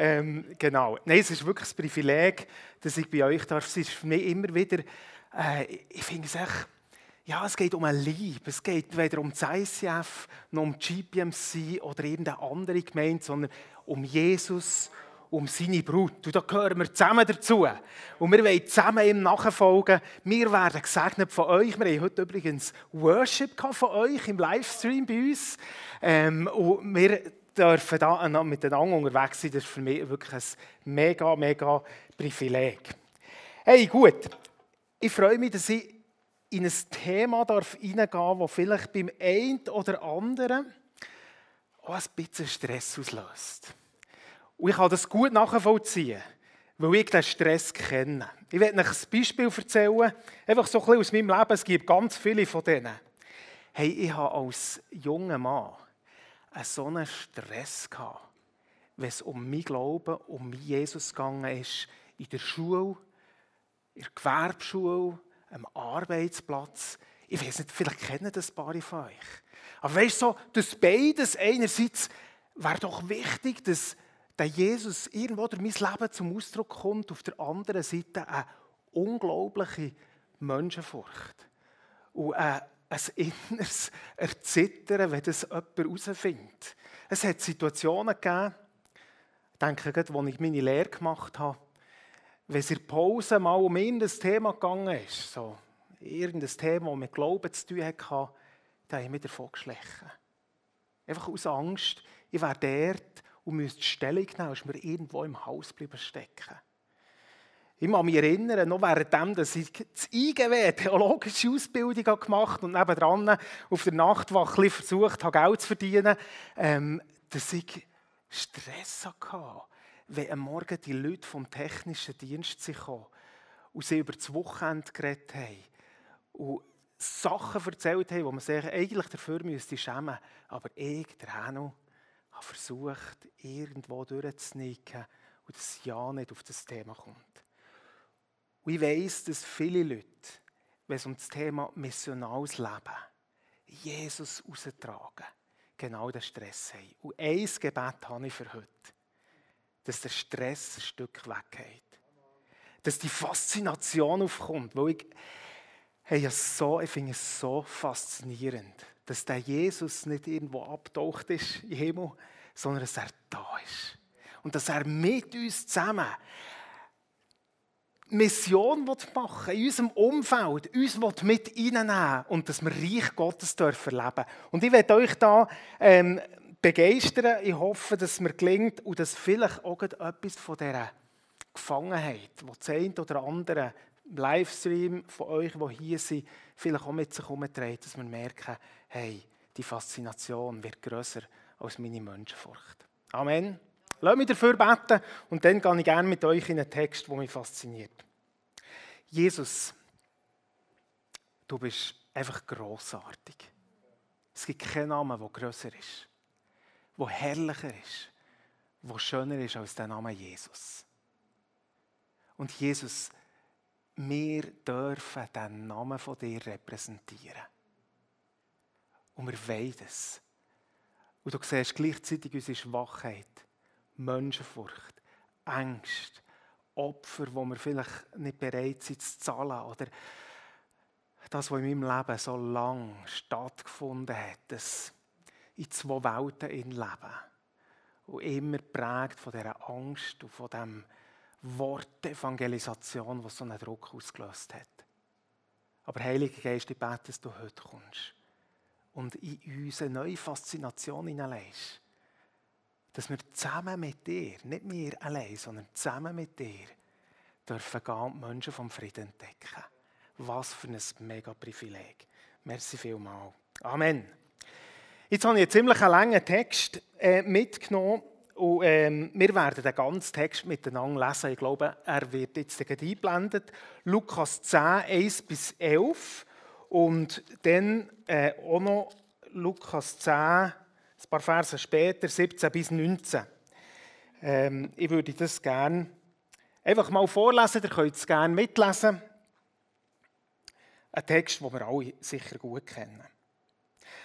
Ähm, genau. Nein, es ist wirklich ein Privileg, dass ich bei euch darf. Es ist für mich immer wieder, äh, ich finde es echt, ja, es geht um eine Liebe. Es geht weder um das ICF, noch um die GPMC oder irgendeine andere Gemeinde, sondern um Jesus, um seine Brut. Und da gehören wir zusammen dazu. Und wir wollen zusammen ihm nachfolgen. Wir werden gesegnet von euch. Wir haben heute übrigens Worship von euch im Livestream bei uns. Ähm, und wir dürfen da miteinander unterwegs sein. Das ist für mich wirklich ein mega, mega Privileg. Hey, gut. Ich freue mich, dass ich in ein Thema darf hineingehen darf, das vielleicht beim einen oder anderen auch ein bisschen Stress auslöst. Und ich kann das gut nachvollziehen, weil ich den Stress kenne. Ich werde euch ein Beispiel erzählen, einfach so ein bisschen aus meinem Leben. Es gibt ganz viele von denen. Hey, ich habe als junger Mann so einen Stress gehabt, wenn es um mein Glauben, um Jesus gegangen ist, in der Schule, in der Gewerbeschule, am Arbeitsplatz. Ich weiß nicht, vielleicht kennen das ein paar von euch. Aber weißt du, so, dass beides einerseits wäre doch wichtig, dass der Jesus irgendwo durch mein Leben zum Ausdruck kommt, auf der anderen Seite eine unglaubliche Menschenfurcht. Und ein, ein inneres Erzittern, wenn das jemand herausfindet. Es hat Situationen gegeben, ich denke, als ich meine Lehre gemacht habe, wenn es in der Pause mal um irgendein Thema gegangen ist, so irgendein Thema, das mit Glauben zu tun hatte, dann habe ich mich davon geschlichen. Einfach aus Angst, ich wäre dort und müsste Stellung nehmen, ist mir irgendwo im Haus bleiben stecken. Ich kann mich erinnern, noch währenddem, dass ich das IGW, theologische Ausbildung gemacht habe und nebenan auf der Nachtwache versucht habe, Geld zu verdienen, ähm, dass ich Stress hatte wenn am Morgen die Leute vom technischen Dienst kamen und sie über das Wochenende geredet haben und Sachen erzählt haben, wo man sich eigentlich dafür müsste schämen Aber ich, der Hanno, habe versucht, irgendwo durchzusnicken und das Ja nicht auf das Thema kommt. Und ich weiss, dass viele Leute, wenn es um das Thema missionales Leben, Jesus raustragen, genau den Stress haben. Und ein Gebet habe ich für heute dass der Stress ein Stück weggeht. Dass die Faszination aufkommt. Weil ich, hey, so, ich finde es so faszinierend, dass der Jesus nicht irgendwo abtaucht ist im Himmel, sondern dass er da ist. Und dass er mit uns zusammen Mission machen in unserem Umfeld, uns mit reinnehmen und dass wir Reich Gottes dürfen erleben. Und ich werde euch da ähm, begeistern. Ich hoffe, dass es mir gelingt und dass vielleicht auch etwas von dieser Gefangenheit, die das eine oder andere Livestream von euch, die hier sind, vielleicht auch mit sich herumträgt, dass wir merken, hey, die Faszination wird grösser als meine Menschenfurcht. Amen. Lass mich dafür beten und dann gehe ich gerne mit euch in einen Text, der mich fasziniert. Jesus, du bist einfach großartig. Es gibt keinen Namen, der grösser ist wo herrlicher ist, wo schöner ist als der Name Jesus. Und Jesus, wir dürfen den Namen von dir repräsentieren. Und wir wollen es. Und du siehst gleichzeitig unsere Schwachheit, Menschenfurcht, Angst, Opfer, wo wir vielleicht nicht bereit sind zu zahlen oder das, was in meinem Leben so lange stattgefunden hat, das in zwei Welten in leben. Und immer prägt von dieser Angst und von dem Wort Evangelisation, was so einen Druck ausgelöst hat. Aber Heiliger Geist, ich bete, dass du heute kommst und in uns eine neue Faszination hineinlegst. Dass wir zusammen mit dir, nicht wir allein, sondern zusammen mit dir, dürfen gehen Menschen vom Frieden entdecken. Was für ein mega Privileg. Merci vielmals. Amen. Jetzt habe ich einen ziemlich langen Text äh, mitgenommen und ähm, wir werden den ganzen Text miteinander lesen. Ich glaube, er wird jetzt eingeblendet. Lukas 10, 1 bis 11 und dann äh, auch noch Lukas 10, ein paar Verse später, 17 bis 19. Ähm, ich würde das gerne einfach mal vorlesen, ihr könnt es gerne mitlesen. Ein Text, den wir alle sicher gut kennen.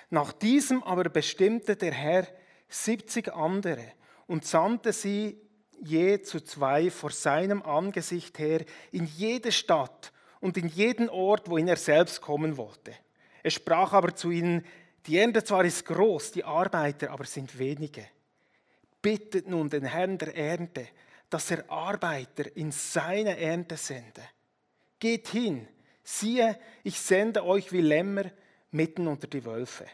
Nach diesem aber bestimmte der Herr 70 andere und sandte sie je zu zwei vor seinem Angesicht her in jede Stadt und in jeden Ort, wohin er selbst kommen wollte. Er sprach aber zu ihnen, die Ernte zwar ist groß, die Arbeiter aber sind wenige. Bittet nun den Herrn der Ernte, dass er Arbeiter in seine Ernte sende. Geht hin, siehe, ich sende euch wie Lämmer mitten unter die Wölfe.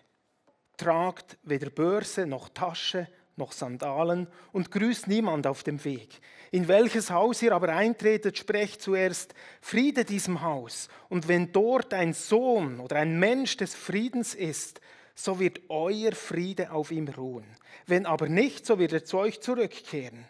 Tragt weder Börse noch Tasche noch Sandalen und grüßt niemand auf dem Weg. In welches Haus ihr aber eintretet, sprecht zuerst Friede diesem Haus. Und wenn dort ein Sohn oder ein Mensch des Friedens ist, so wird euer Friede auf ihm ruhen. Wenn aber nicht, so wird er zu euch zurückkehren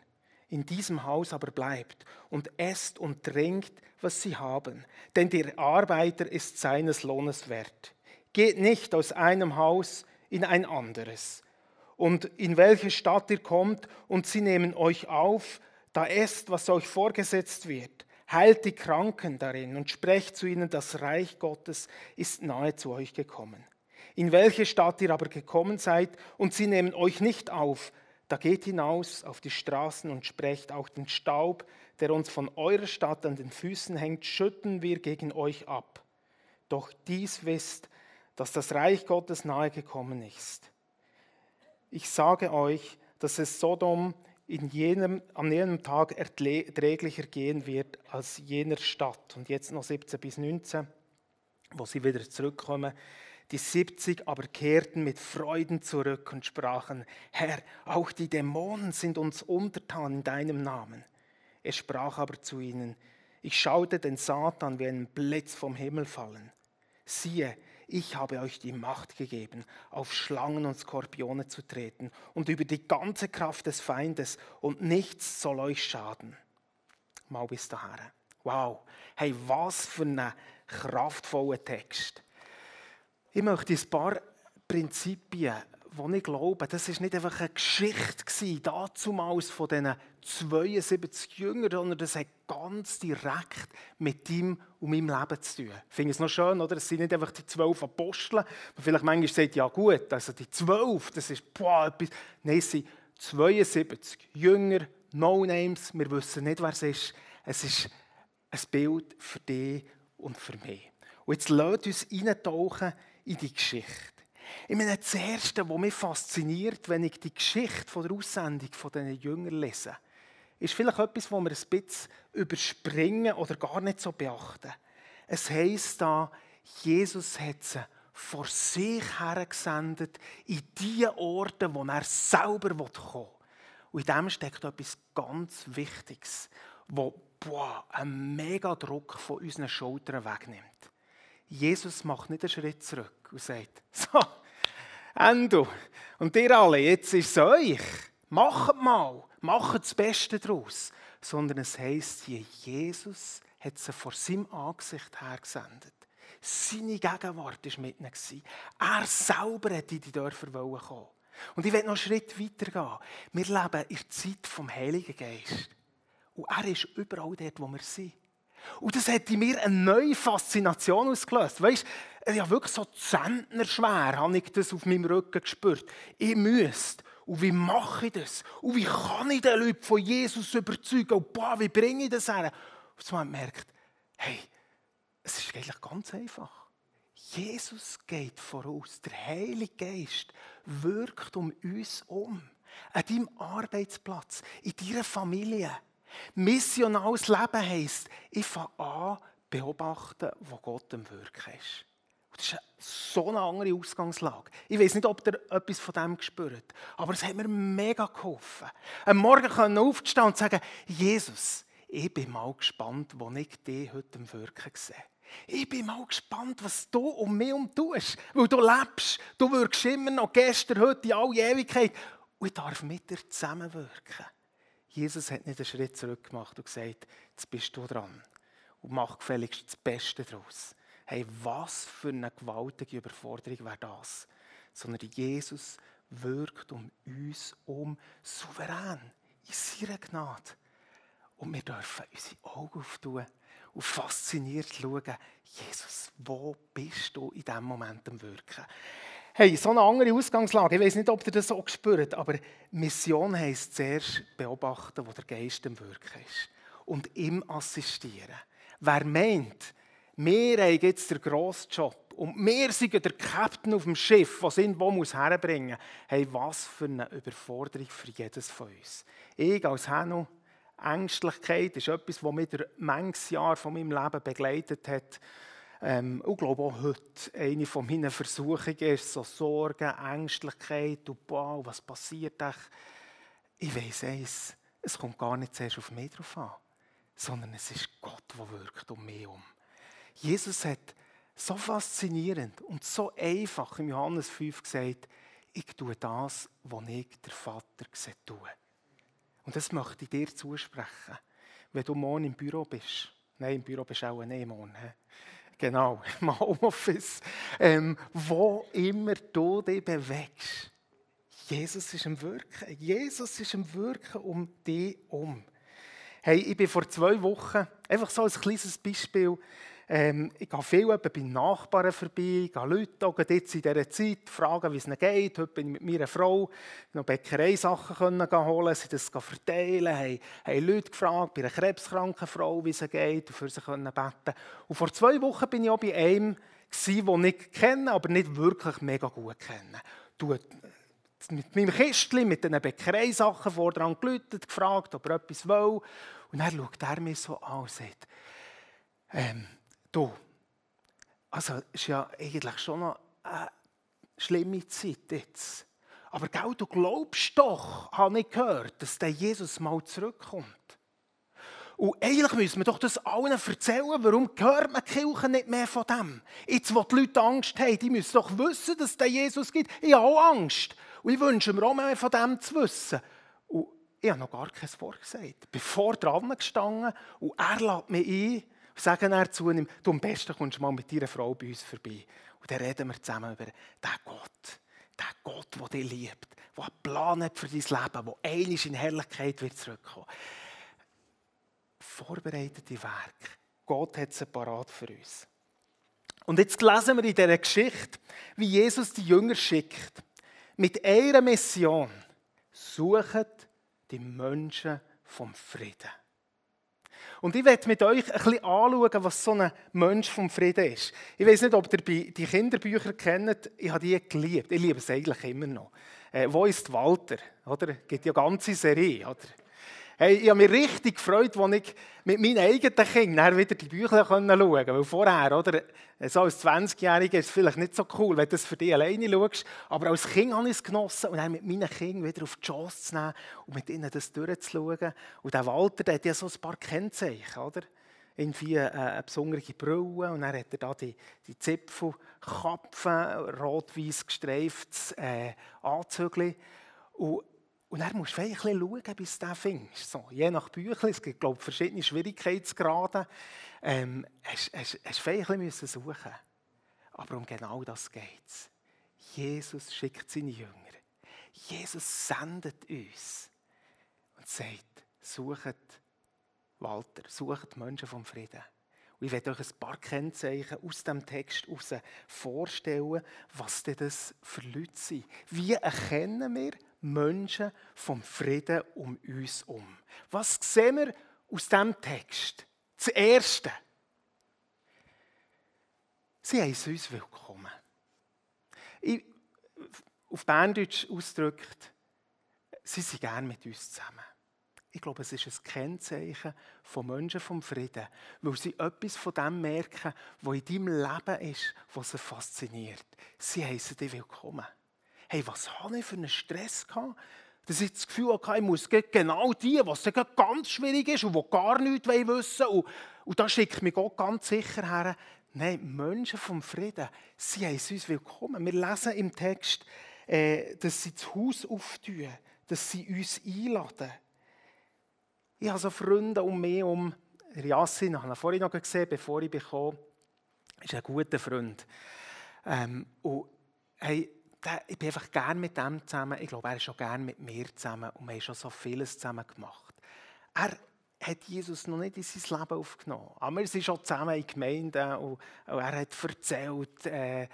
in diesem Haus aber bleibt und esst und trinkt, was sie haben, denn der Arbeiter ist seines Lohnes wert. Geht nicht aus einem Haus in ein anderes. Und in welche Stadt ihr kommt und sie nehmen euch auf, da esst, was euch vorgesetzt wird. Heilt die Kranken darin und sprecht zu ihnen, das Reich Gottes ist nahe zu euch gekommen. In welche Stadt ihr aber gekommen seid und sie nehmen euch nicht auf, da geht hinaus auf die Straßen und sprecht auch den Staub, der uns von eurer Stadt an den Füßen hängt, schütten wir gegen euch ab. Doch dies wisst, dass das Reich Gottes nahe gekommen ist. Ich sage euch, dass es Sodom in jenem, an jenem Tag erträglicher gehen wird als jener Stadt. Und jetzt noch 17 bis 19, wo sie wieder zurückkommen. Die 70 aber kehrten mit Freuden zurück und sprachen, Herr, auch die Dämonen sind uns untertan in deinem Namen. Er sprach aber zu ihnen, ich schaute den Satan wie einen Blitz vom Himmel fallen. Siehe, ich habe euch die Macht gegeben, auf Schlangen und Skorpione zu treten und über die ganze Kraft des Feindes und nichts soll euch schaden. Mal bis dahin. Wow, hey, was für ein kraftvoller Text. Ich möchte ein paar Prinzipien, die ich glaube, das ist nicht einfach eine Geschichte damals von diesen 72 Jüngern, sondern das hat ganz direkt mit ihm und meinem Leben zu tun. Ich finde es noch schön, oder? Es sind nicht einfach die zwölf Apostel, man vielleicht manchmal sagt, ja gut, also die zwölf, das ist boah, etwas. Nein, es sind 72 Jünger, No-Names, wir wissen nicht, wer es ist. Es ist ein Bild für dich und für mich. Und jetzt lasst uns eintauchen in die Geschichte. Ich meine, das Erste, was mich fasziniert, wenn ich die Geschichte von der Aussendung von diesen Jüngern lese, ist vielleicht etwas, was wir ein bisschen überspringen oder gar nicht so beachten. Es heisst da, Jesus hat sie vor sich hergesendet in die Orte, wo er selber kommen will. Und in dem steckt etwas ganz Wichtiges, das einen mega Druck von unseren Schultern wegnimmt. Jesus macht nicht einen Schritt zurück und sagt, so, Endo, und ihr alle, jetzt ist es euch. Macht mal, macht das Beste daraus. Sondern es heisst hier, Jesus hat sie vor seinem Angesicht hergesendet. Seine Gegenwart war mit ihnen. Er selber hätte in die Dörfer kommen Und ich will noch einen Schritt weiter gehen. Wir leben in der Zeit vom Heiligen Geist. Und er ist überall dort, wo wir sind. Und das hat in mir eine neue Faszination ausgelöst. Weißt du, ja wirklich so zentnerschwer habe ich das auf meinem Rücken gespürt. Ich müsste. Und wie mache ich das? Und wie kann ich den Leuten von Jesus überzeugen? Und boah, wie bringe ich das her? Und man merkt, hey, es ist eigentlich ganz einfach. Jesus geht voraus. Der Heilige Geist wirkt um uns um. An deinem Arbeitsplatz, in deiner Familie Missionales Leben heisst, ich fange an, beobachten, wo Gott am Wirken ist. das ist so eine andere Ausgangslage. Ich weiß nicht, ob ihr etwas von dem gespürt aber es hat mir mega geholfen. Am Morgen können aufstehen und sagen, Jesus, ich bin mal gespannt, wo ich dich heute am Wirken sehe. Ich bin mal gespannt, was du um mich um tust. Weil du lebst, du wirkst immer noch gestern, heute, in alle Ewigkeit. Und ich darf mit dir zusammenwirken. Jesus hat nicht einen Schritt zurück gemacht und gesagt, jetzt bist du dran und mach gefälligst das Beste daraus. Hey, was für eine gewaltige Überforderung wäre das? Sondern Jesus wirkt um uns um souverän in seiner Gnade. Und wir dürfen unsere Augen auftun und fasziniert schauen, Jesus, wo bist du in diesem Moment am Wirken? Hey, so eine andere Ausgangslage. Ich weiß nicht, ob ihr das so spürt, aber Mission heisst zuerst beobachten, wo der Geist im Wirken ist. Und ihm assistieren. Wer meint, wir haben jetzt den grossen Job und wir sind der Captain auf dem Schiff, das irgendwo muss herbringen hey, was für eine Überforderung für jedes von uns. Ich als Henno, Ängstlichkeit ist etwas, das mich manches Jahr von meinem Leben begleitet hat. Ähm, ich glaube auch heute, eine von meinen Versuchungen ist so Sorgen, Ängstlichkeit und boah, was passiert euch? Ich weiß eins, es kommt gar nicht zuerst auf mich drauf an, sondern es ist Gott, der wirkt um mich herum. Jesus hat so faszinierend und so einfach im Johannes 5 gesagt, ich tue das, was ich der Vater sieht tue. Und das möchte ich dir zusprechen, wenn du morgen im Büro bist. Nein, im Büro bist du auch nicht morgen. Genau, im Homeoffice. Ähm, wo immer du dich bewegst. Jesus ist im Wirken. Jesus ist im Wirken um dich um. Hey, ich bin vor zwei Wochen, einfach so als kleines Beispiel, ähm, ich gehe viel bei Nachbarn vorbei, ich gehe Leute auch jetzt in dieser Zeit fragen, wie es ihnen geht. Heute bin ich mit meiner Frau noch Bäckerei-Sachen holen, sie das verteilen, haben, haben Leute gefragt, bei einer krebskranken Frau, wie es ihnen geht, und für sie können beten. Und vor zwei Wochen bin ich auch bei einem, den ich kenne, aber nicht wirklich mega gut kenne. Du, mit meinem Kistchen, mit diesen Bäckerei-Sachen vor dran gelütet, gefragt, ob er etwas will. Und dann schaut er mich so an und sagt, ähm, Du, also ist ja eigentlich schon eine schlimme Zeit jetzt. Aber gell, du glaubst doch, habe ich gehört, dass der Jesus mal zurückkommt. Und eigentlich müssen wir doch das allen erzählen, warum hört man die Kirche nicht mehr von dem? Jetzt, wo die Leute Angst haben, die müssen doch wissen, dass es Jesus gibt. Ich habe auch Angst. Und ich wünsche mir auch mehr von dem zu wissen. Und ich habe noch gar kein Wort gesagt. Ich bin vor dran gestanden und er lädt mich ein, sagen er zu ihm, du am besten kommst mal mit deiner Frau bei uns vorbei. Und dann reden wir zusammen über den Gott, den Gott, der dich liebt, der einen Plan hat für dein Leben, der einig in Herrlichkeit wird zurückkommen. Vorbereitete Werk. Gott hat sie parat für uns. Und jetzt lesen wir in dieser Geschichte, wie Jesus die Jünger schickt. Mit einer Mission. Sucht die Menschen vom Frieden. Und ich werde mit euch ein bisschen anschauen, was so ein Mensch vom Frieden ist. Ich weiß nicht, ob ihr die Kinderbücher kennt. Ich habe die geliebt. Ich liebe es eigentlich immer noch. Äh, wo ist Walter? Oder? Es gibt ja eine ganze Serie. Oder? Hey, ich habe mich richtig gefreut, als ich mit meinen eigenen Kindern wieder die Bücher schauen konnte. Weil vorher, oder, so als 20-Jähriger ist es vielleicht nicht so cool, wenn du das für dich alleine schaust. Aber als Kind habe ich es genossen, und dann mit meinen Kindern wieder auf die Chance zu nehmen und mit ihnen das durchzuschauen. Und der Walter, der hat ja so ein paar Kennzeichen, oder? Irgendwie äh, eine besondere Brille und dann hat er da die, die Zipfel, Kapfen, rot-weiß gestreiftes äh, Anzügel. Und und dann musst du ein bisschen schauen, bis du den findest. So, je nach Büchlein, es gibt glaube ich, verschiedene Schwierigkeitsgrade. Ähm, hast, hast, hast ein bisschen suchen Aber um genau das geht es. Jesus schickt seine Jünger. Jesus sendet uns und sagt, sucht Walter, sucht Menschen vom Frieden. Und ich werde euch ein paar Kennzeichen aus dem Text heraus vorstellen, was denn das für Leute sind. Wie erkennen wir Menschen vom Frieden um uns um. Was sehen wir aus diesem Text? Das Erste. Sie heißen uns willkommen. Ich, auf Berndeutsch ausgedrückt, sie sind gerne mit uns zusammen. Ich glaube, es ist ein Kennzeichen von Menschen vom Frieden, weil sie etwas von dem merken, was in deinem Leben ist, was sie fasziniert. Sie heißen dich willkommen hey, was habe ich für einen Stress gehabt? Dass ich das Gefühl hatte, ich muss genau die, was ganz schwierig ist und die gar nichts wissen wollen. Und, und da schickt mich Gott ganz sicher her. Nein, Menschen vom Frieden, sie heißen uns willkommen. Wir lesen im Text, äh, dass sie das Haus auftun, dass sie uns einladen. Ich habe so Freunde um mich um. Yassin, ich habe ihn vorhin noch gesehen, bevor ich bekam, ist ein guter Freund. Ähm, und hey, ich bin einfach gerne mit ihm zusammen. Ich glaube, er ist schon gerne mit mir zusammen und wir haben schon so vieles zusammen gemacht. Er hat Jesus noch nicht in sein Leben aufgenommen. Aber wir sind schon zusammen in Gemeinden und, und er hat erzählt äh,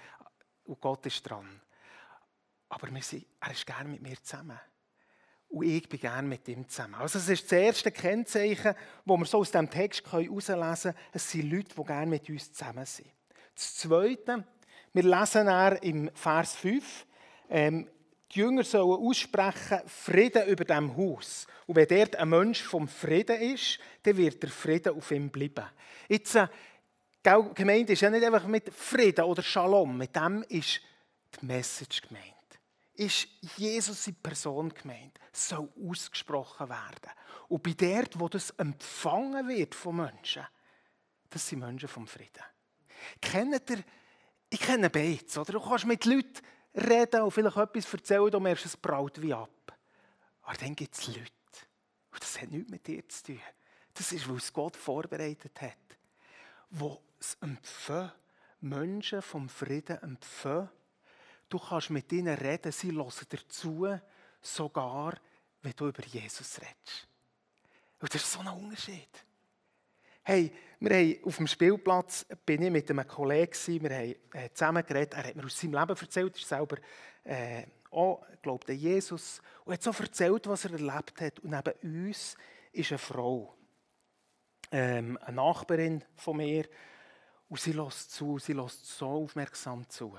und Gott ist dran. aber wir sind, er ist gerne mit mir zusammen. Und ich bin gerne mit ihm zusammen. Also das ist das erste Kennzeichen, das wir so aus diesem Text herauslesen können. Es sind Leute, die gerne mit uns zusammen sind. Das Zweite, wir lesen er im Vers 5, ähm, die Jünger sollen aussprechen, Frieden über dem Haus. Und wenn dort ein Mensch vom Frieden ist, dann wird der Frieden auf ihm bleiben. Jetzt, äh, Gemeinde ist ja nicht einfach mit Frieden oder Shalom, mit dem ist die Message gemeint. Ist Jesus in Person gemeint, soll ausgesprochen werden. Und bei dort, wo das empfangen wird von Menschen, das sind Menschen vom Frieden. Kennt ihr, ich kenne beides, oder? Du kannst mit Leuten reden und vielleicht etwas erzählen, du merkst, es braut wie ab. Aber dann gibt es Leute. Und das hat nichts mit dir zu tun. Das ist, weil es Gott vorbereitet hat. Wo es empfangen, Menschen vom Frieden empfangen. Du kannst mit ihnen reden, sie hören dir zu, sogar wenn du über Jesus redest. Und das ist so ein Unterschied. Hey, wir haben auf dem Spielplatz bin ich mit einem Kollegen, wir haben äh, zusammen geredet, er hat mir aus seinem Leben erzählt, er ist selber äh, auch, glaubt an Jesus und hat so erzählt, was er erlebt hat. Und neben uns ist eine Frau, ähm, eine Nachbarin von mir, und sie lässt zu, sie lässt so aufmerksam zu.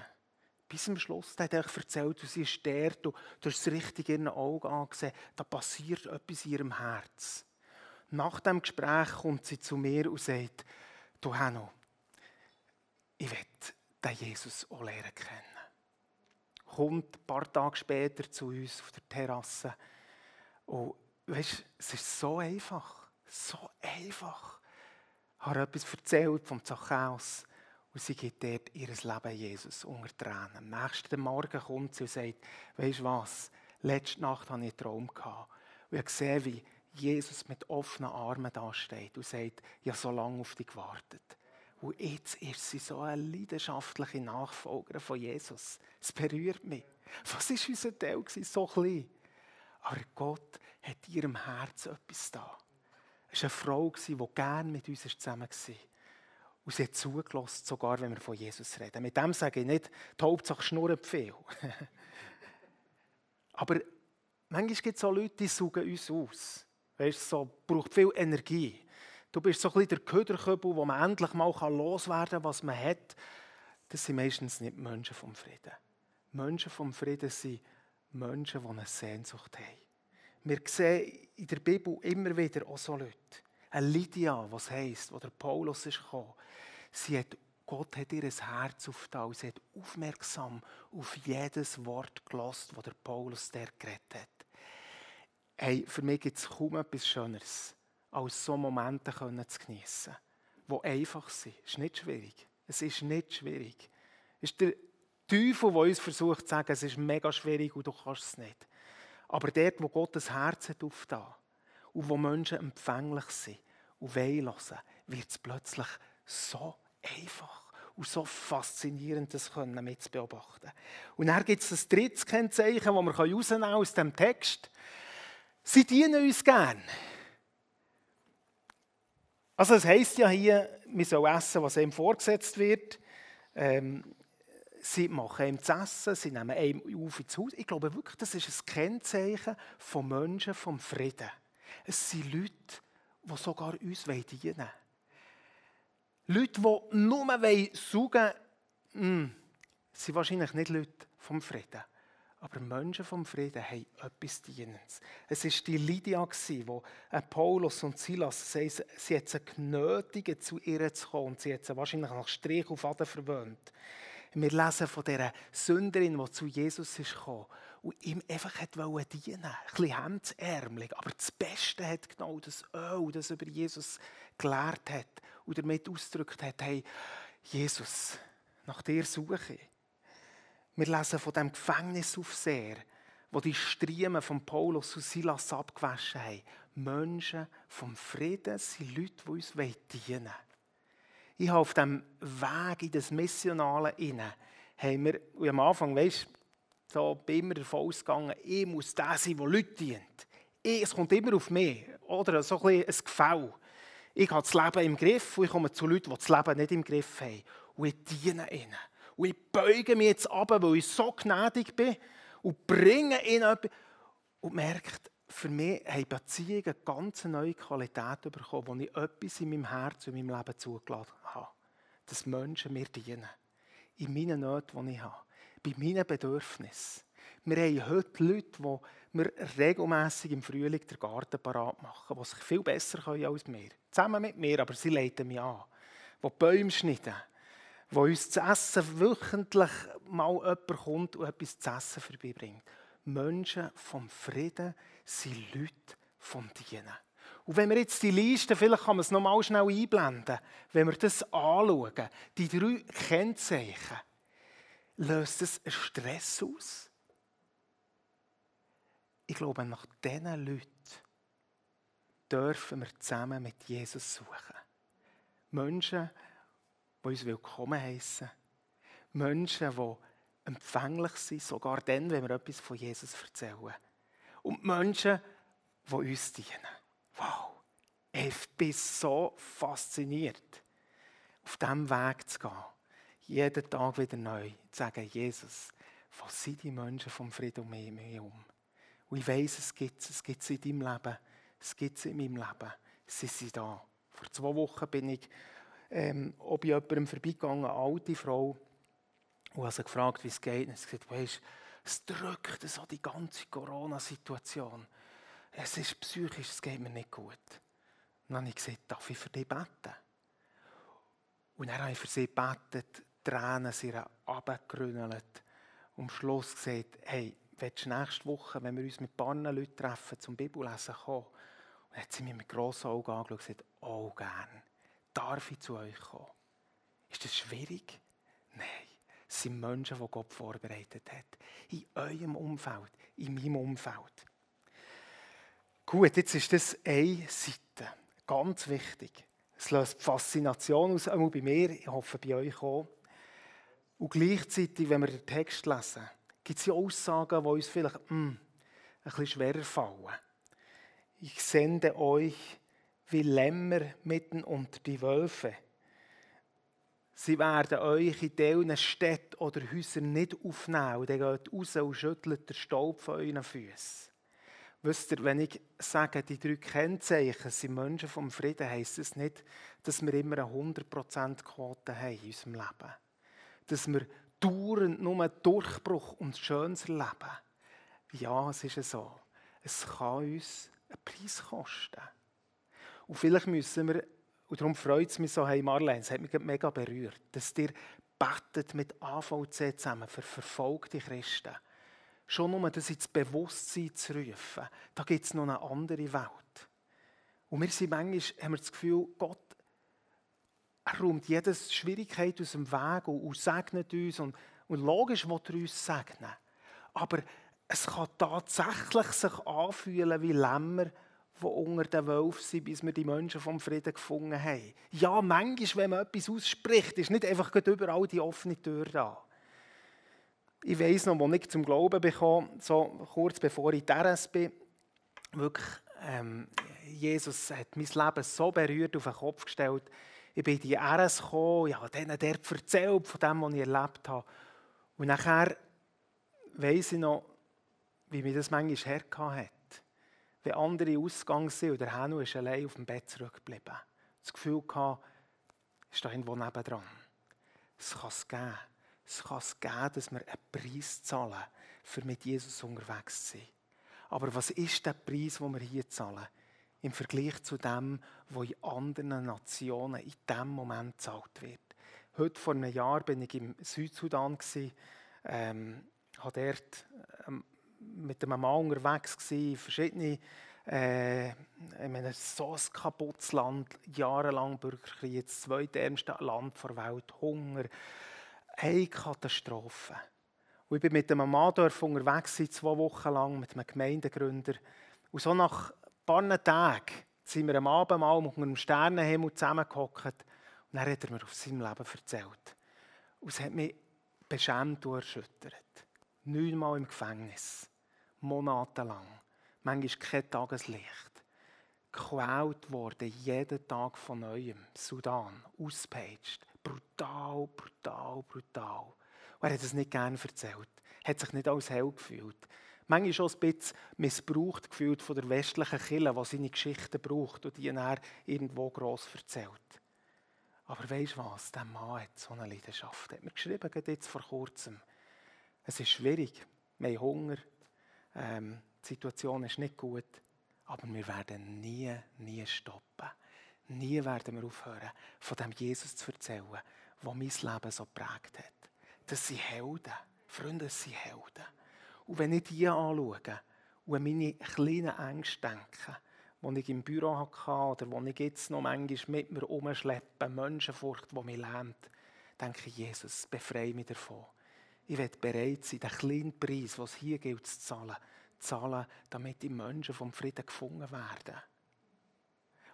Bis zum Schluss hat er erzählt, und sie ist dort, und du hast es richtig in ihren Augen angesehen, da passiert etwas in ihrem Herz. Nach dem Gespräch kommt sie zu mir und sagt, du Hanno, ich will den Jesus auch lernen kennen. Kommt ein paar Tage später zu uns auf der Terrasse. Und weißt, es ist so einfach, so einfach. Ich habe etwas erzählt vom Zachäus und sie gibt dort ihr Leben Jesus unter Tränen. Am nächsten Morgen kommt sie und sagt, weißt du was, letzte Nacht hatte ich einen Traum. Gehabt. Und ich gesehen, wie Jesus mit offenen Armen dasteht und sagt, ich habe so lange auf dich gewartet. Und jetzt ist sie so eine leidenschaftliche Nachfolgerin von Jesus. Es berührt mich. Was war unser Teil? So klein. Aber Gott hat in ihrem Herzen etwas da. Es war eine Frau, die gerne mit uns zusammen war. Und sie hat zugelassen, sogar wenn wir von Jesus reden. Mit dem sage ich nicht, die Hauptsache schnurrt viel. Aber manchmal gibt es auch Leute, die suchen uns aus. Weißt, so braucht viel Energie. Du bist so ein bisschen der Köderköbel, wo man endlich mal loswerden kann, was man hat. Das sind meistens nicht Menschen vom Frieden. Menschen vom Frieden sind Menschen, die eine Sehnsucht haben. Wir sehen in der Bibel immer wieder auch so Leute. Eine Lydia, was heisst, wo der Paulus ist gekommen. Sie hat, Gott hat ihr Herz aufgetan. Sie hat aufmerksam auf jedes Wort gelost, das der Paulus der geredet hat. Hey, für mich gibt es kaum etwas Schöneres, als so Momente zu geniessen, die einfach sind. Es ist nicht schwierig. Es ist nicht schwierig. Es ist der Teufel, der uns versucht zu sagen, es ist mega schwierig und du kannst es nicht. Aber dort, wo Gott das Herz hat aufgetan und wo Menschen empfänglich sind und hören, wird es plötzlich so einfach und so faszinierend, das können mit zu beobachten. Und dann gibt es ein drittes Kennzeichen, das herausnehmen aus dem Text. Sie dienen uns gern. Also es heisst ja hier, wir sollen essen, was ihm vorgesetzt wird. Ähm, sie machen ihm zu essen, sie nehmen ihm auf ins Haus. Ich glaube wirklich, das ist ein Kennzeichen von Menschen vom Frieden. Es sind Leute, die sogar uns dienen wollen. Leute, die nur saugen wollen, hm, sind wahrscheinlich nicht Leute vom Frieden. Aber Menschen vom Frieden haben etwas Dienendes. Es war die Lydia, die Paulus und Silas, sie, sie hat sie genötigt, zu ihr zu kommen. Sie hat sie wahrscheinlich nach Strich auf Aden verwöhnt. Wir lesen von dieser Sünderin, die zu Jesus gekommen und ihm einfach wollte dienen. Ein bisschen hemdsärmelig. Aber das Beste hat genau das Öl, das über Jesus gelehrt hat und damit ausgedrückt hat, hey, Jesus, nach dir suche ich. Wir lesen von dem Gefängnisaufseher, wo die Striemen von Paulus und Silas abgewaschen haben. Menschen vom Frieden sind Leute, die uns dienen wollen. Ich habe auf dem Weg in das Missionale inne, haben wir, und am Anfang, weißt so bin immer davon ausgegangen, ich muss der sein, der Leute dient. Ich, es kommt immer auf mich, oder? So ein, ein Gefäll. Ich habe das Leben im Griff und ich komme zu Leuten, die das Leben nicht im Griff haben. Und ich diene ihnen. Und ich beuge mich jetzt ab, weil ich so gnädig bin. und bringen ihnen etwas. Und merkt, für mich haben Beziehungen eine ganz neue Qualität bekommen, wo ich etwas in meinem Herz und in meinem Leben zugelassen habe. Dass Menschen mir dienen. In meinen Nöten, die ich habe. Bei meinen Bedürfnissen. Wir haben heute Leute, die wir regelmässig im Frühling den Garten parat machen, die sich viel besser können als wir. Zusammen mit mir, aber sie leiten mich an. Die Bäume schneiden. Die uns zu essen wöchentlich mal jemand kommt und etwas zu essen vorbeibringt. Menschen vom Frieden sind Leute vom Dienen. Und wenn wir jetzt die Liste, vielleicht kann man es noch mal schnell einblenden, wenn wir das anschauen, die drei Kennzeichen, löst es einen Stress aus? Ich glaube, nach diesen Leuten dürfen wir zusammen mit Jesus suchen. Menschen, die uns willkommen heißen. Menschen, die empfänglich sind, sogar dann, wenn wir etwas von Jesus erzählen. Und Menschen, die uns dienen. Wow, ich bin so fasziniert, auf diesem Weg zu gehen. Jeden Tag wieder neu zu sagen, Jesus, was sind die Menschen vom Frieden um mich herum? Und ich weiss, es gibt es, es gibt es in deinem Leben, es gibt es in meinem Leben. Sie sind da. Vor zwei Wochen bin ich ähm, ob ich jemandem vorbeigegangen, eine alte Frau, und habe sie gefragt, wie es geht. Und sie hat gesagt, weißt, es drückt so die ganze Corona-Situation. Es ist psychisch, es geht mir nicht gut. Und dann habe ich gesagt, darf ich für dich beten? Und dann habe ich für sie gebetet, Tränen sind ihr runtergerünnelt. Und am Schluss gesagt, hey, willst du nächste Woche, wenn wir uns mit ein paar Leuten treffen, zum Bibellesen kommen? Und dann hat sie mich mit grossen Augen angeschaut und gesagt, oh, gern darf ich zu euch kommen? Ist das schwierig? Nein. Es sind Menschen, die Gott vorbereitet hat. In eurem Umfeld, in meinem Umfeld. Gut, jetzt ist das eine Seite. Ganz wichtig. Es löst Faszination aus, auch bei mir, ich hoffe bei euch auch. Und gleichzeitig, wenn wir den Text lesen, gibt es ja Aussagen, die uns vielleicht mm, ein bisschen schwerer fallen. Ich sende euch wie Lämmer mitten unter die Wölfe. Sie werden euch in diesen Städten oder Häusern nicht aufnehmen. Und dann geht raus und schüttelt den Staub von euren Füßen. Wisst ihr, wenn ich sage, die drei Kennzeichen sind Menschen vom Frieden, heisst das nicht, dass wir immer eine 100%-Quote haben in unserem Leben. Dass wir dauernd nur Durchbruch und Schönes erleben. Ja, es ist so. Es kann uns einen Preis kosten. Und vielleicht müssen wir, und darum freut es mich so, hey Marlene, es hat mich mega berührt, dass ihr betet mit AVC zusammen für verfolgte Christen. Schon nur das ins Bewusstsein zu rufen, da gibt es noch eine andere Welt. Und wir sind manchmal, haben wir das Gefühl, Gott er räumt jede Schwierigkeit aus dem Weg und, und segnet uns. Und, und logisch will er uns segnen. Aber es kann tatsächlich sich anfühlen wie Lämmer, die unter den Wölfen sind, bis wir die Menschen vom Frieden gefunden haben. Ja, manchmal, wenn man etwas ausspricht, ist nicht einfach überall die offene Tür da. Ich weiss noch, als ich zum Glauben bekam, so kurz bevor ich der RS bin, wirklich, ähm, Jesus hat mein Leben so berührt, auf den Kopf gestellt. Ich bin in die RS gekommen, ja, denen der erzählt von dem, was ich erlebt habe. Und nachher weiss ich noch, wie mir das manchmal hergehabt hat wenn andere ausgegangen sind und der Hanu ist allein auf dem Bett zurückgeblieben. Das Gefühl hatte, ist da irgendwo nebendran. Es kann es geben. Es kann es geben, dass wir einen Preis zahlen, für mit Jesus unterwegs zu sein. Aber was ist der Preis, den wir hier zahlen? Im Vergleich zu dem, was in anderen Nationen in diesem Moment gezahlt wird. Heute vor einem Jahr bin ich im Südsudan, ähm, habe dort ähm, mit einem Mann unterwegs gewesen, verschiedene, äh, ich meine, so ein kaputtes Land, jahrelang Bürgerkrieg, das zweitärmste Land der Welt, Hunger, eine Katastrophe. Und ich bin mit einem Mann unterwegs sein, zwei Wochen lang, mit einem Gemeindegründer. Und so nach ein paar Tagen sind wir am Abend mal unter einem Sternenhimmel zusammengehockt und dann hat er mir auf seinem Leben erzählt. Und es hat mich beschämt und erschüttert. Neunmal im Gefängnis monatelang. Manchmal kein Tageslicht. Gequält worden, jeden Tag von neuem. Sudan, ausgepeitscht. Brutal, brutal, brutal. Und er hat es nicht gerne erzählt. hat sich nicht als Held gefühlt. Manchmal schon ein bisschen missbraucht gefühlt von der westlichen Kirche, die seine Geschichten braucht und die er irgendwo gross erzählt. Aber weißt du was? Der Mann hat so eine Leidenschaft. Er hat mir geschrieben, gerade jetzt vor kurzem. Es ist schwierig. Wir haben Hunger. Ähm, die Situation ist nicht gut. Aber wir werden nie, nie stoppen. Nie werden wir aufhören, von dem Jesus zu erzählen, der mein Leben so geprägt hat. Das sind Helden. Freunde, das sind Helden. Und wenn ich die anschaue und an meine kleinen Ängste denke, die ich im Büro hatte oder die ich jetzt noch manchmal mit mir herumschleppe, Menschenfurcht, die mich lähmt, denke ich, Jesus, befreie mich davon. Ich werde bereit sein, den kleinen Preis, was hier gilt, zu zahlen, zu zahlen, damit die Menschen vom Frieden gefunden werden.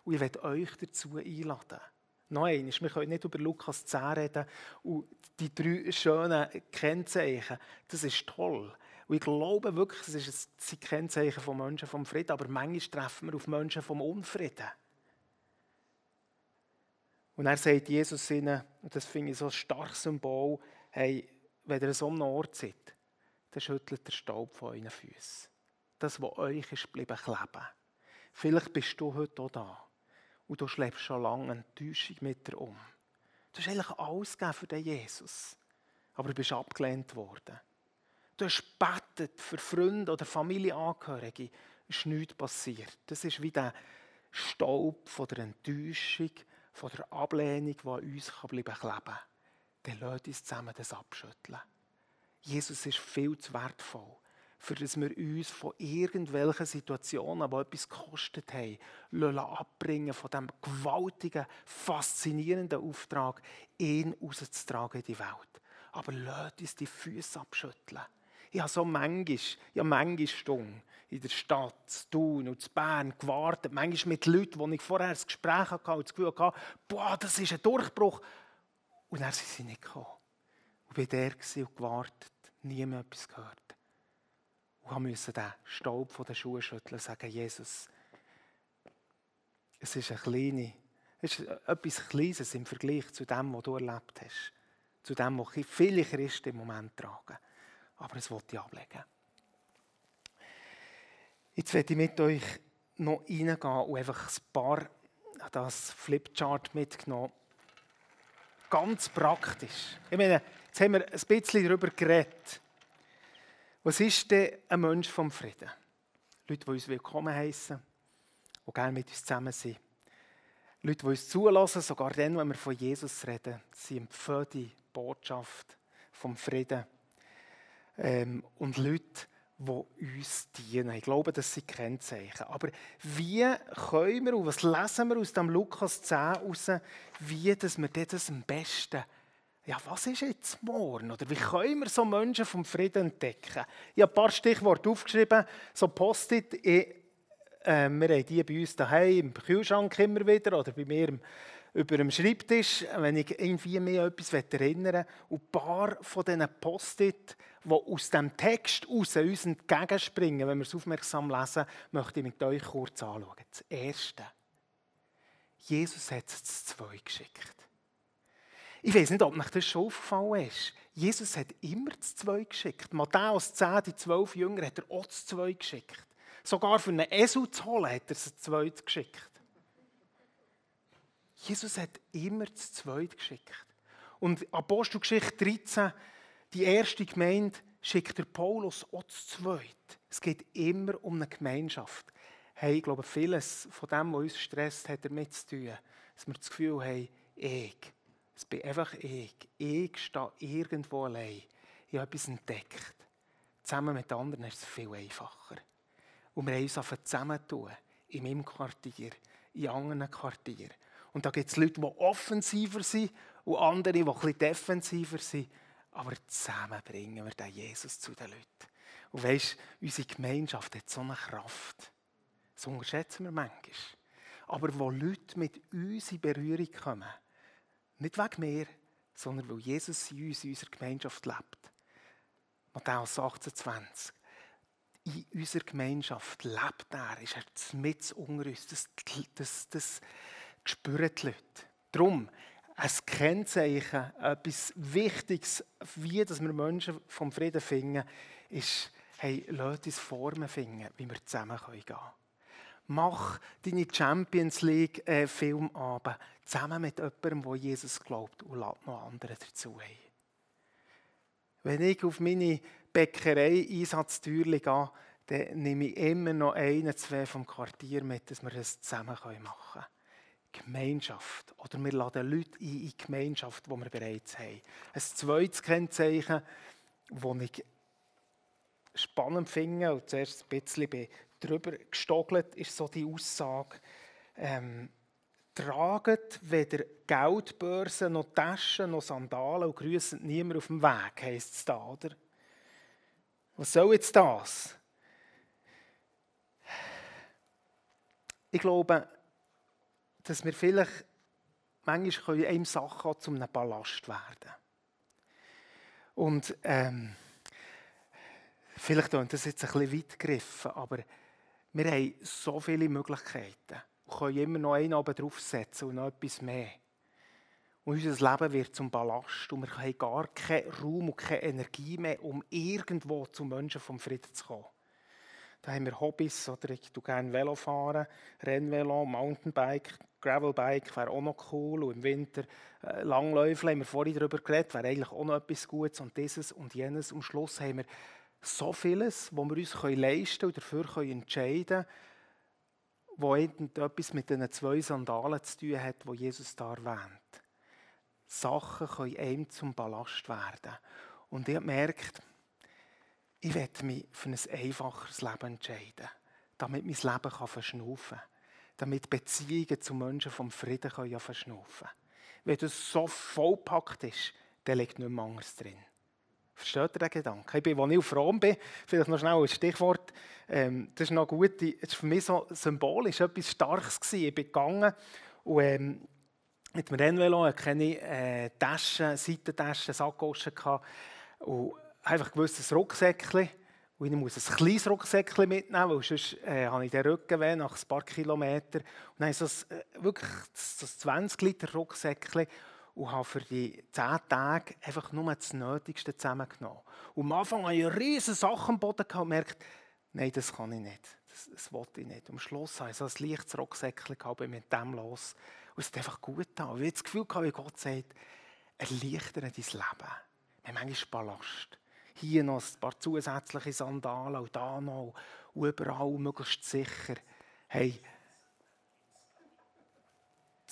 Und ich werde euch dazu einladen. Noch einmal, wir können nicht über Lukas 10 reden und die drei schönen Kennzeichen, das ist toll. Und ich glaube wirklich, es ist ein Kennzeichen von Menschen vom Frieden, aber manchmal treffen wir auf Menschen vom Unfrieden. Und er sagt Jesus ihnen, und das finde ich so ein starkes Symbol, hey, wenn ihr so einem Ort seid, dann schüttelt der Staub von euren Füßen. Das, was euch ist, bleiben kleben. Vielleicht bist du heute auch da und du schleppst schon lange eine Täuschung mit dir um. Du hast eigentlich alles für den Jesus, aber du bist abgelehnt worden. Du hast gebetet für Freunde oder Familienangehörige, es ist nichts passiert. Das ist wie der Staub von der Enttäuschung, von der Ablehnung, die an uns bleiben kann. Dann lasst uns zusammen das abschütteln. Jesus ist viel zu wertvoll für dass wir uns von irgendwelchen Situationen, die etwas gekostet haben, abbringen von dem gewaltigen, faszinierenden Auftrag, ihn rauszutragen in die Welt. Aber lasst uns die Füße abschütteln. Ich habe so manchmal, ja manchmal Stunden in der Stadt, zu Thun und zu Bern gewartet, manchmal mit Leuten, die ich vorher ein Gespräch hatte und das Gefühl hatte, boah, das ist ein Durchbruch. Und dann sind sie nicht gekommen. Und ich war der und gewartet, niemand etwas gehört und musste den Staub von den Schuhen schütteln und sagen, Jesus, es ist eine kleine, es ist etwas Kleines im Vergleich zu dem, was du erlebt hast. Zu dem, was viele Christen im Moment tragen. Aber es wollte ich ablegen. Jetzt werde ich mit euch noch reingehen und einfach ein paar das Flipchart mitgenommen. Ganz praktisch. Ich meine, jetzt haben wir ein bisschen darüber geredet. Was ist denn ein Mensch vom Frieden? Leute, die uns willkommen heißen, die gerne mit uns zusammen sind. Leute, die uns zulassen, sogar dann, wenn wir von Jesus reden. Sie empfehlen die Botschaft vom Frieden. Ähm, und Leute, die uns dienen. Ich glaube, das sind Kennzeichen. Aber wie können wir, und was lesen wir aus dem Lukas 10 heraus, wie dass wir das am besten ja, was ist jetzt morgen? Oder wie können wir so Menschen vom Frieden entdecken? Ich habe ein paar Stichworte aufgeschrieben, so Post-it. äh, wir haben die bei uns daheim im Kühlschrank immer wieder oder bei mir über dem Schreibtisch, wenn ich irgendwie mehr etwas erinnern will. Und ein paar von diesen Post-it, die aus dem Text raus uns entgegenspringen, wenn wir es aufmerksam lesen, möchte ich mit euch kurz anschauen. Das Erste. Jesus hat es zu zwei geschickt. Ich weiß nicht, ob euch das schon aufgefallen ist. Jesus hat immer zu zwei geschickt. Matthäus 10, die zwölf Jünger, hat er auch zu zwei geschickt. Sogar für einen Esel zu holen, hat er zu zweit geschickt. Jesus hat immer zu zweit geschickt. Und Apostelgeschichte 13, die erste Gemeinde, schickt der Paulus auch zu zweit. Es geht immer um eine Gemeinschaft. Hey, ich glaube, vieles von dem, was uns stresst, hat damit zu tun, dass wir das Gefühl haben, ich es bin einfach ich. Ich stehe irgendwo allein. Ich habe etwas entdeckt. Zusammen mit anderen ist es viel einfacher. Und wir haben uns zusammentun. In meinem Quartier, in anderen Quartieren. Und da gibt es Leute, die offensiver sind und andere, die bisschen defensiver sind. Aber zusammen bringen wir den Jesus zu den Leuten. Und weisst, unsere Gemeinschaft hat so eine Kraft. Das unterschätzen wir manchmal. Aber wo Leute mit uns in Berührung kommen, nicht wegen mir, sondern weil Jesus in uns, in unserer Gemeinschaft lebt. Matthäus 28. In unserer Gemeinschaft lebt er, ist er mit unter uns. Das, das, das spüren die Leute. Darum, ein Kennzeichen, etwas Wichtiges, wie dass wir Menschen vom Frieden finden, ist, hey, lasst uns Formen finden, wie wir zusammen gehen können. Mach deine Champions League äh, Filmabend zusammen mit jemandem, der Jesus glaubt und lad noch andere dazu ein. Wenn ich auf meine Bäckerei-Einsatztürchen gehe, dann nehme ich immer noch einen, zwei vom Quartier mit, dass wir das zusammen machen können. Gemeinschaft. Oder wir laden Leute ein in die Gemeinschaft, die wir bereits haben. Ein zweites Kennzeichen, das ich spannend finde und zuerst ein bisschen drüber gestogelt, ist so die Aussage, ähm, traget weder Geldbörsen noch Taschen noch Sandalen und grüßen niemand auf dem Weg, heisst es da, oder? Was soll jetzt das? Ich glaube, dass wir vielleicht manchmal einem Sachen zu einem Ballast werden Und ähm, vielleicht klingt das jetzt ein bisschen weit gegriffen, aber wir haben so viele Möglichkeiten und können immer noch einen oben draufsetzen und noch etwas mehr. Und unser Leben wird zum Ballast und wir haben gar keinen Raum und keine Energie mehr, um irgendwo zu Menschen vom Frieden zu kommen. Da haben wir Hobbys, oder ich tue gerne Velo fahren, Rennvelo, Mountainbike, Gravelbike wäre auch noch cool. Und im Winter äh, Langläufe, haben wir vorhin darüber geredet, wäre eigentlich auch noch etwas Gutes. Und dieses und jenes. Am Schluss haben wir so vieles, wo wir uns leisten können und dafür können entscheiden können, wo etwas mit diesen zwei Sandalen zu tun hat, die Jesus da erwähnt. Sachen können einem zum Ballast werden. Und ich habe gemerkt, ich werde mich für ein einfacheres Leben entscheiden, damit mein Leben verschnaufen kann, damit Beziehungen zu Menschen vom Frieden können verschnaufen Wenn das so vollpackt ist, dann liegt nichts mehr anderes drin. Versteht ihr den Gedanken? Ich bin, als ich auf Rom bin, vielleicht noch schnell ein Stichwort, ähm, das ist noch gut, das ist für mich so symbolisch etwas Starkes gewesen. Ich bin gegangen und ähm, mit dem Rennvelo hatte ich äh, Taschen, Seitentaschen, Sackgoschen und einfach ein Rucksäckchen. Und ich muss ein kleines Rucksäckchen mitnehmen, weil sonst äh, habe ich den Rücken weh nach ein paar Kilometern. Und dann habe ich äh, wirklich so 20 Liter Rucksäckchen und habe für die 10 Tage einfach nur das Nötigste zusammengenommen. Und am Anfang habe ich riesige Sache am Boden gehabt und gemerkt, nein, das kann ich nicht. Das, das wollte ich nicht. Am Schluss habe ich so ein leichtes Rucksäckchen gehabt, bin mit dem los. Und es hat einfach gut getan. Ich habe das Gefühl wie Gott sagt, erleichtere dein Leben. Wir haben manchmal Ballast hier noch ein paar zusätzliche Sandalen und da noch und überall möglichst sicher. Hey,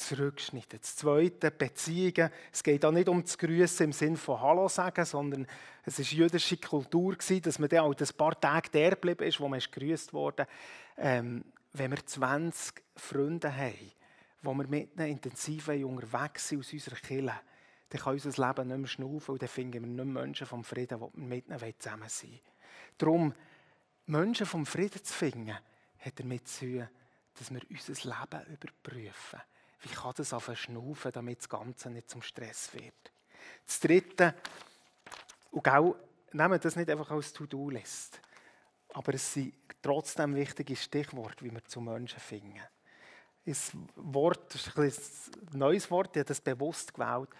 zurückschneiden. Das Zweite, Beziehungen. Es geht auch nicht um das Grüßen im Sinne von Hallo sagen, sondern es war jüdische Kultur, dass man dann auch ein paar Tage der geblieben ist, wo man grüßt wurde. Ähm, wenn wir 20 Freunde haben, wo wir mit ihnen intensiv unterwegs sind aus unserer Kirche, dann kann unser Leben nicht mehr schnaufen und dann finden wir nicht mehr Menschen vom Frieden, die wir mit ihnen zusammen sein wollen. Darum, Menschen vom Frieden zu finden, hat damit zu tun, dass wir unser Leben überprüfen. Wie kann das auf schnaufen, damit das Ganze nicht zum Stress wird? Das Dritte, und auch, nehmen das nicht einfach als To-Do-List, aber es sind trotzdem wichtige Stichworte, wie wir zu Menschen finden. Das Wort, das ist ein neues Wort, ich habe das bewusst gewählt,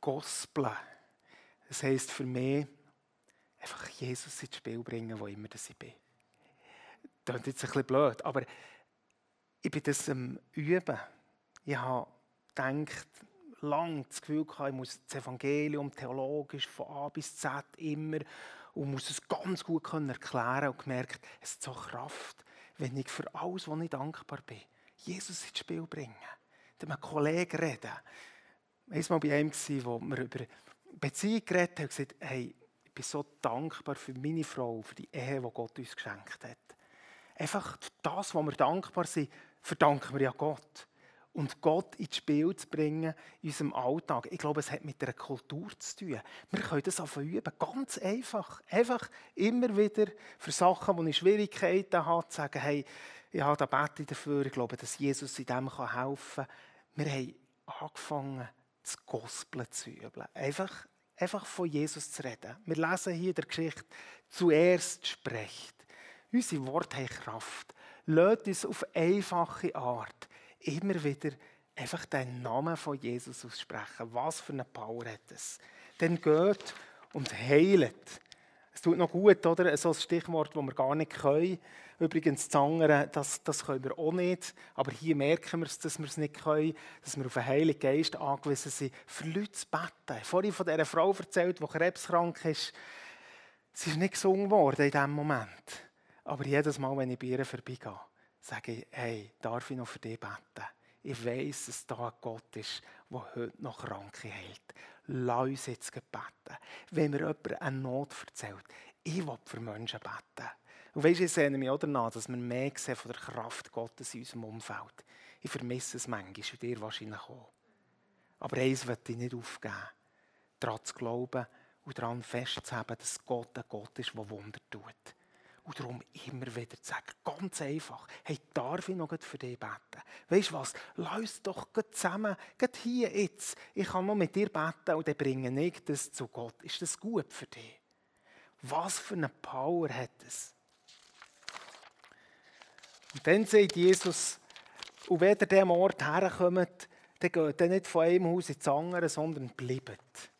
Gospel. Das heisst für mich, einfach Jesus ins Spiel bringen, wo immer ich bin. Das klingt jetzt ein bisschen blöd, aber ich bin das am Üben. Ich habe gedacht, lange das Gefühl gehabt, ich muss das Evangelium theologisch von A bis Z immer und muss es ganz gut können erklären und gemerkt, es hat so Kraft, wenn ich für alles, was ich dankbar bin, Jesus ins Spiel bringe. Mit einem Kollegen reden, einmal bei einem, wo wir über Beziehung geredet haben und gesagt, hey, ich bin so dankbar für meine Frau, für die Ehe, die Gott uns geschenkt hat. Einfach das, was wir dankbar sind, verdanken wir ja Gott. Und Gott ins Spiel zu bringen in unserem Alltag. Ich glaube, es hat mit einer Kultur zu tun. Wir können das einfach üben, ganz einfach. Einfach immer wieder für Sachen, wo ich Schwierigkeiten habe, zu sagen, hey, ja, da bete ich dafür, ich glaube, dass Jesus in dem helfen kann. Wir haben angefangen, das Gospel zu üben. Einfach, einfach von Jesus zu reden. Wir lesen hier der Geschichte, zuerst sprecht. Unsere Worte haben Kraft. Lasst uns auf einfache Art immer wieder einfach den Namen von Jesus aussprechen. Was für eine Power hat es? Dann geht und heilt. Es tut noch gut, oder? So ein Stichwort, das wir gar nicht können. Übrigens, das das, das können wir auch nicht. Aber hier merken wir es, dass wir es nicht können, dass wir auf den Heiligen Geist angewiesen sind, für Leute zu beten. Vorhin von dieser Frau erzählt, die krebskrank ist. Sie ist nicht gesungen worden in diesem Moment. Aber jedes Mal, wenn ich bei ihr vorbeigehe, sage ich, hey, darf ich noch für dich beten? Ich weiß, dass da Gott ist, der heute noch Kranke hält. Lass uns jetzt beten. Wenn mir jemand eine Not erzählt, ich will für Menschen beten. Und weißt, ich sehne mich auch danach, dass wir mehr sehen von der Kraft Gottes in unserem Umfeld. Ich vermisse es manchmal, und dir wahrscheinlich auch. Aber eins wird ich nicht aufgeben. Daran zu glauben und daran festzuhalten, dass Gott ein Gott ist, der Wunder tut. Und darum immer wieder zu sagen, ganz einfach, hey, darf ich noch für dich beten? Weißt du was? Lass uns doch zusammen, gerade hier jetzt, ich kann noch mit dir beten und dann bringe ich das zu Gott. Ist das gut für dich? Was für eine Power hat es? Und dann sagt Jesus, und wenn ihr diesem Ort herkommt, dann geht ihr nicht von einem Haus ins andere, sondern bleibt.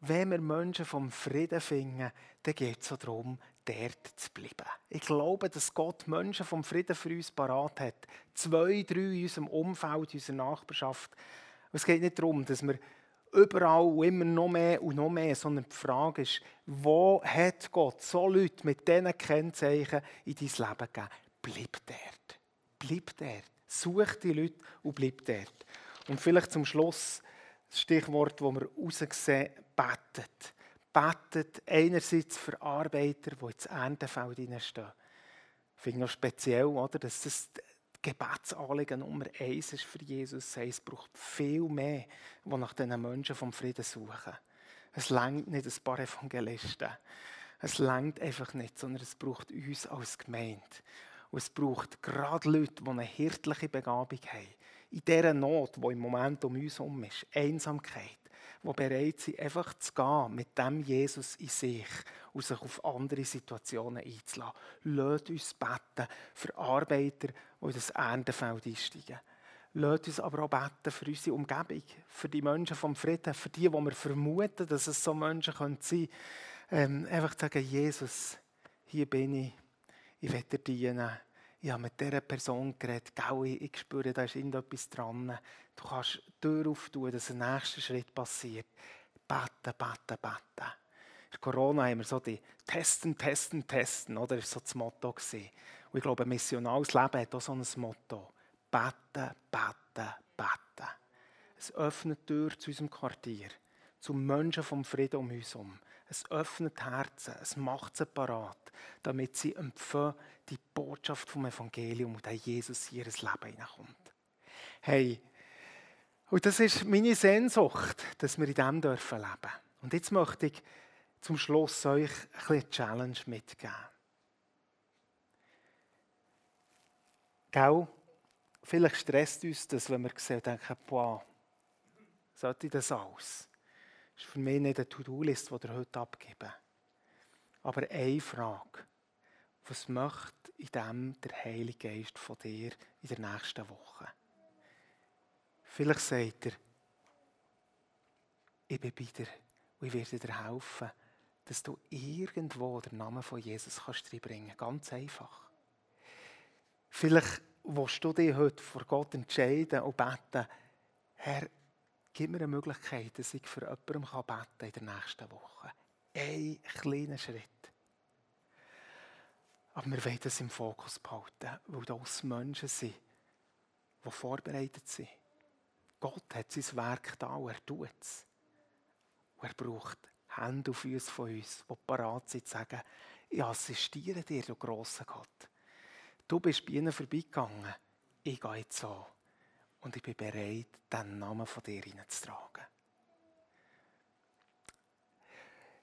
Wenn wir Menschen vom Frieden finden, dann geht es darum, dort zu bleiben. Ich glaube, dass Gott Menschen vom Frieden für uns parat hat. Zwei, drei in unserem Umfeld, in unserer Nachbarschaft. es geht nicht darum, dass wir überall und immer noch mehr und noch mehr, sondern die Frage ist, wo hat Gott so Leute mit diesen Kennzeichen in dein Leben gegeben? Bleib dort. Bleib dort. Such die Leute und bleib dort. Und vielleicht zum Schluss das Stichwort, das wir raussehen, betet betet einerseits für Arbeiter, die ins Erntefeld hineinstehen. Ich finde noch speziell, oder, dass das Gebetsanliegen Nummer eins ist für Jesus. Es braucht viel mehr, die nach diesen Menschen vom Frieden suchen. Es längt nicht ein paar Evangelisten. Es längt einfach nicht, sondern es braucht uns als Gemeinde. Und es braucht gerade Leute, die eine hirtliche Begabung haben. In dieser Not, die im Moment um uns herum ist, Einsamkeit, die bereit sind, einfach zu gehen mit dem Jesus in sich und sich auf andere Situationen einzulassen. Lasst uns beten für Arbeiter, die in das Erntefeld einsteigen. Lasst uns aber auch beten für unsere Umgebung, für die Menschen vom Frieden, für die, wo wir vermuten, dass es so Menschen sein können. Ähm, einfach sagen, Jesus, hier bin ich, ich will dir dienen ich habe mit dieser Person geredet, ich, ich spüre, da ist irgendetwas dran. Du kannst die Tür auftun, dass ein nächster Schritt passiert. Beten, beten, beten. In Corona haben wir so die Testen, Testen, Testen, oder? Das war so das Motto. Gewesen. Und ich glaube, ein missionales Leben hat auch so ein Motto. Beten, beten, beten. Es öffnet die Tür zu unserem Quartier, zu Menschen vom Frieden um uns herum. Es öffnet Herzen, es macht sie parat, damit sie empfangen die Botschaft vom Evangelium und dass Jesus in ihr Leben hineinkommt. Hey, und das ist meine Sehnsucht, dass wir in dem dürfen leben. Und jetzt möchte ich zum Schluss euch eine Challenge mitgeben. Gell? Vielleicht stresst uns das, wenn wir sehen und denken, boah, sollte das alles? Das ist für mich nicht eine To-Do-List, die ihr heute abgeben. Aber eine Frage. Was möchte in dem der Heilige Geist von dir in der nächsten Woche? Vielleicht sagt er, ich bin bei dir und ich werde dir helfen, dass du irgendwo den Namen von Jesus kannst reinbringen kannst. Ganz einfach. Vielleicht willst du dich heute vor Gott entscheiden und beten, Herr, Gib mir eine Möglichkeit, dass ich für jemanden beten kann in der nächsten Woche. Ein kleiner Schritt. Aber wir wollen das im Fokus behalten, weil das Menschen sind, die vorbereitet sind. Gott hat sein Werk da und er tut es. Und er braucht Hände auf uns von uns, die parat sind, zu sagen, ich assistiere dir, du grosser Gott. Du bist bei ihnen vorbeigegangen, ich gehe jetzt so und ich bin bereit, den Namen von dir hineinzutragen.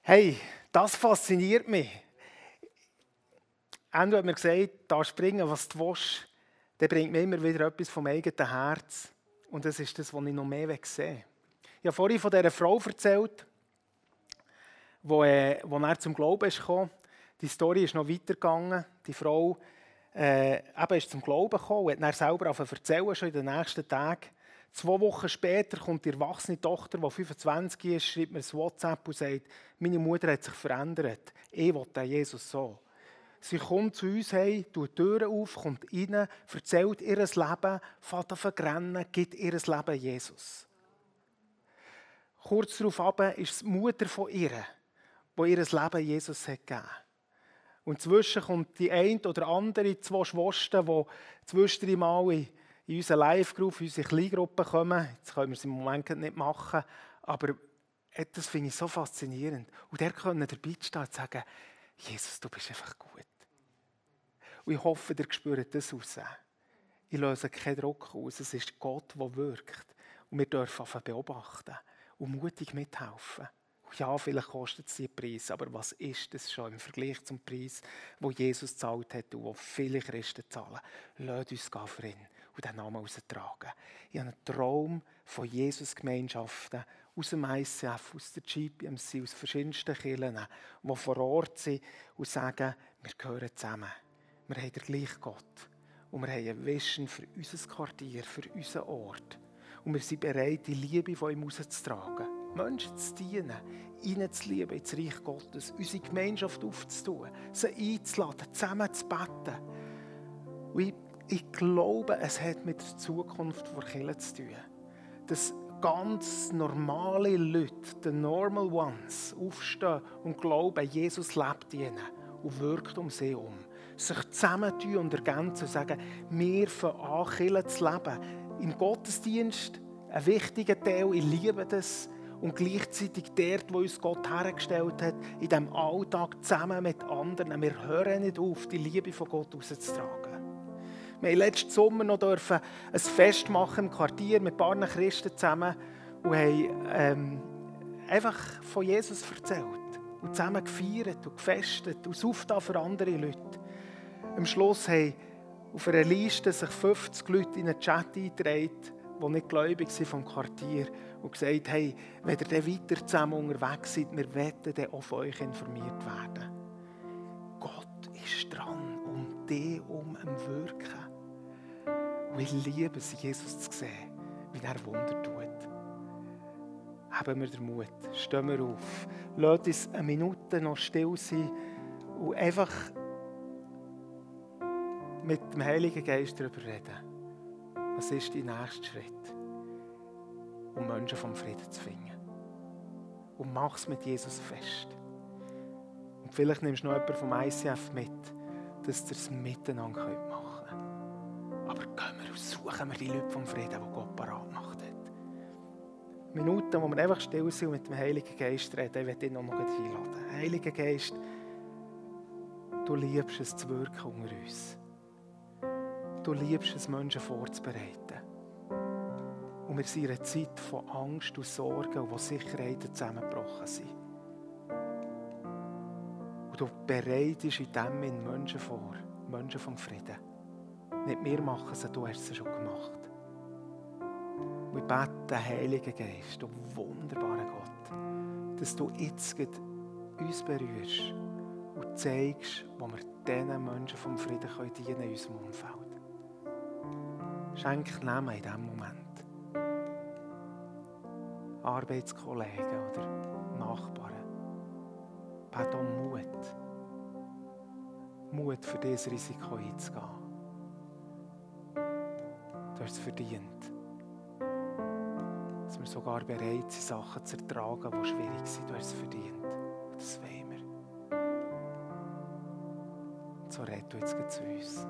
Hey, das fasziniert mich. Endo hat mir gesagt, da springen, was du willst, der bringt mir immer wieder etwas vom eigenen Herz. Und das ist das, was ich noch mehr sehen. Ich habe vorhin von dieser Frau erzählt, wo, äh, er zum Glauben kam. Die Story ist noch weitergegangen. Die Frau äh, eben ist zum Glauben gekommen und hat dann selber auf erzählen, schon in den nächsten Tagen. Zwei Wochen später kommt die erwachsene Tochter, die 25 ist, schreibt mir ein WhatsApp und sagt, meine Mutter hat sich verändert. Ich will Jesus so. Sie kommt zu uns heim, tut die Türen auf, kommt rein, erzählt ihr Leben, fährt an vergrennen, gibt ihr Leben Jesus. Kurz darauf ist die Mutter von ihr, die ihr Leben Jesus hat gegeben Und zwischen kommt die eine oder andere, zwei Schwestern, die zwischendurch mal in, in unsere Live-Group, in unsere Kleingruppe kommen. Jetzt können wir es im Moment nicht machen, aber das finde ich so faszinierend. Und der können dabei stehen und sagen, Jesus, du bist einfach gut. Und ich hoffe, ihr spürt das raus. Ich löse keinen Druck aus. Es ist Gott, der wirkt. Und wir dürfen beobachten und mutig mithelfen. Ja, vielleicht kostet es den Preis, aber was ist das schon im Vergleich zum Preis, wo Jesus gezahlt hat und wo viele Christen zahlen? Lasst uns gehen für ihn und den Namen austragen. Ich habe einen Traum von Jesus-Gemeinschaften aus dem ICF, aus der GPMC, aus verschiedensten Kirchen, die vor Ort sind und sagen, wir gehören zusammen. Wir haben den gleichen Gott. Und wir haben eine Vision für unser Quartier, für unseren Ort. Und wir sind bereit, die Liebe von ihm rauszutragen. Menschen zu dienen, ihnen zu lieben, ins Reich Gottes, unsere Gemeinschaft aufzutun, sie einzuladen, zusammen zu beten. Und ich, ich glaube, es hat mit der Zukunft der Kirche zu tun. Dass ganz normale Leute, die Normal Ones, aufstehen und glauben, Jesus lebt ihnen und wirkt um sie herum sich zusammentun und ergänzen und sagen, wir fangen an, Kirche zu leben. Im Gottesdienst ein wichtiger Teil, ich liebe das. Und gleichzeitig dort, wo uns Gott hergestellt hat, in diesem Alltag zusammen mit anderen. Wir hören nicht auf, die Liebe von Gott rauszutragen. Wir haben letzten Sommer noch dürfen ein Fest machen im Quartier mit ein paar Christen zusammen und haben ähm, einfach von Jesus erzählt und zusammen gefeiert und gefestet und aufgetan für andere Leute. Am Schluss haben auf einer Liste sich 50 Leute in einen Chat eingetragen, die nicht gläubig sind vom Quartier und gesagt haben, wenn ihr dann weiter zusammen unterwegs seid, wir werden dann von euch informiert werden. Gott ist dran, um dich um am Wirken. Und ich liebe es, Jesus zu sehen, wie er Wunder tut. Haben wir den Mut, stehen wir auf, lasst uns eine Minute noch still sein und einfach mit dem Heiligen Geist darüber reden. Was ist dein nächster Schritt, um Menschen vom Frieden zu finden? Und mach es mit Jesus fest. Und vielleicht nimmst du noch jemanden vom ICF mit, dass ihr es miteinander machen könnt. Aber gehen wir und suchen wir die Leute vom Frieden, die Gott parat gemacht hat. Minuten, wo wir einfach still sind und mit dem Heiligen Geist reden, ich werde dich noch mal einladen. Heiliger Geist, du liebst es zu wirken unter uns. Du liebst es, Menschen vorzubereiten. Und wir sind in einer Zeit von Angst und Sorgen wo Sicherheiten zusammengebrochen sind. Und du bereitest in dem in Menschen vor, Menschen vom Frieden. Nicht wir machen es, du hast es schon gemacht. Und ich bete, Heiliger Geist, du wunderbarer Gott, dass du jetzt uns berührst und zeigst, wo wir diesen Menschen vom Frieden können in unserem Umfeld. Schenk Namen in diesem Moment. Arbeitskollegen oder Nachbarn. Bet um Mut. Mut für dieses Risiko einzugehen. Du hast es verdient. Dass wir sogar bereit sind, Sachen zu ertragen, die schwierig sind. Du hast es verdient. Das wollen wir. So red du jetzt zu uns.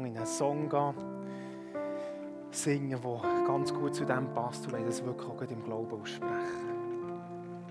Miteinander in einen Song gehen, singen, der ganz gut zu dem passt und das wirklich auch im Glauben aussprechen.